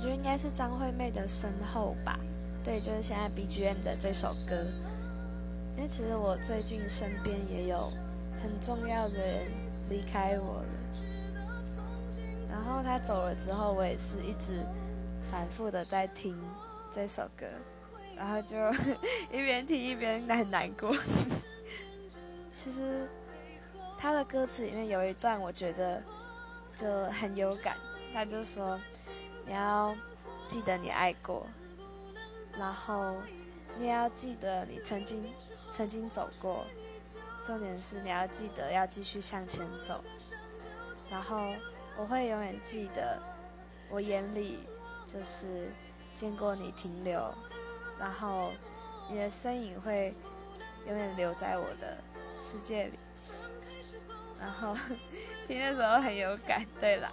我觉得应该是张惠妹的《身后》吧？对，就是现在 BGM 的这首歌。因为其实我最近身边也有很重要的人离开我了，然后他走了之后，我也是一直反复的在听这首歌，然后就一边听一边很难过。其实他的歌词里面有一段，我觉得就很有感。他就说：“你要记得你爱过，然后你也要记得你曾经曾经走过。重点是你要记得要继续向前走。然后我会永远记得，我眼里就是见过你停留，然后你的身影会永远留在我的。”世界里，然后 听的时候很有感。对啦。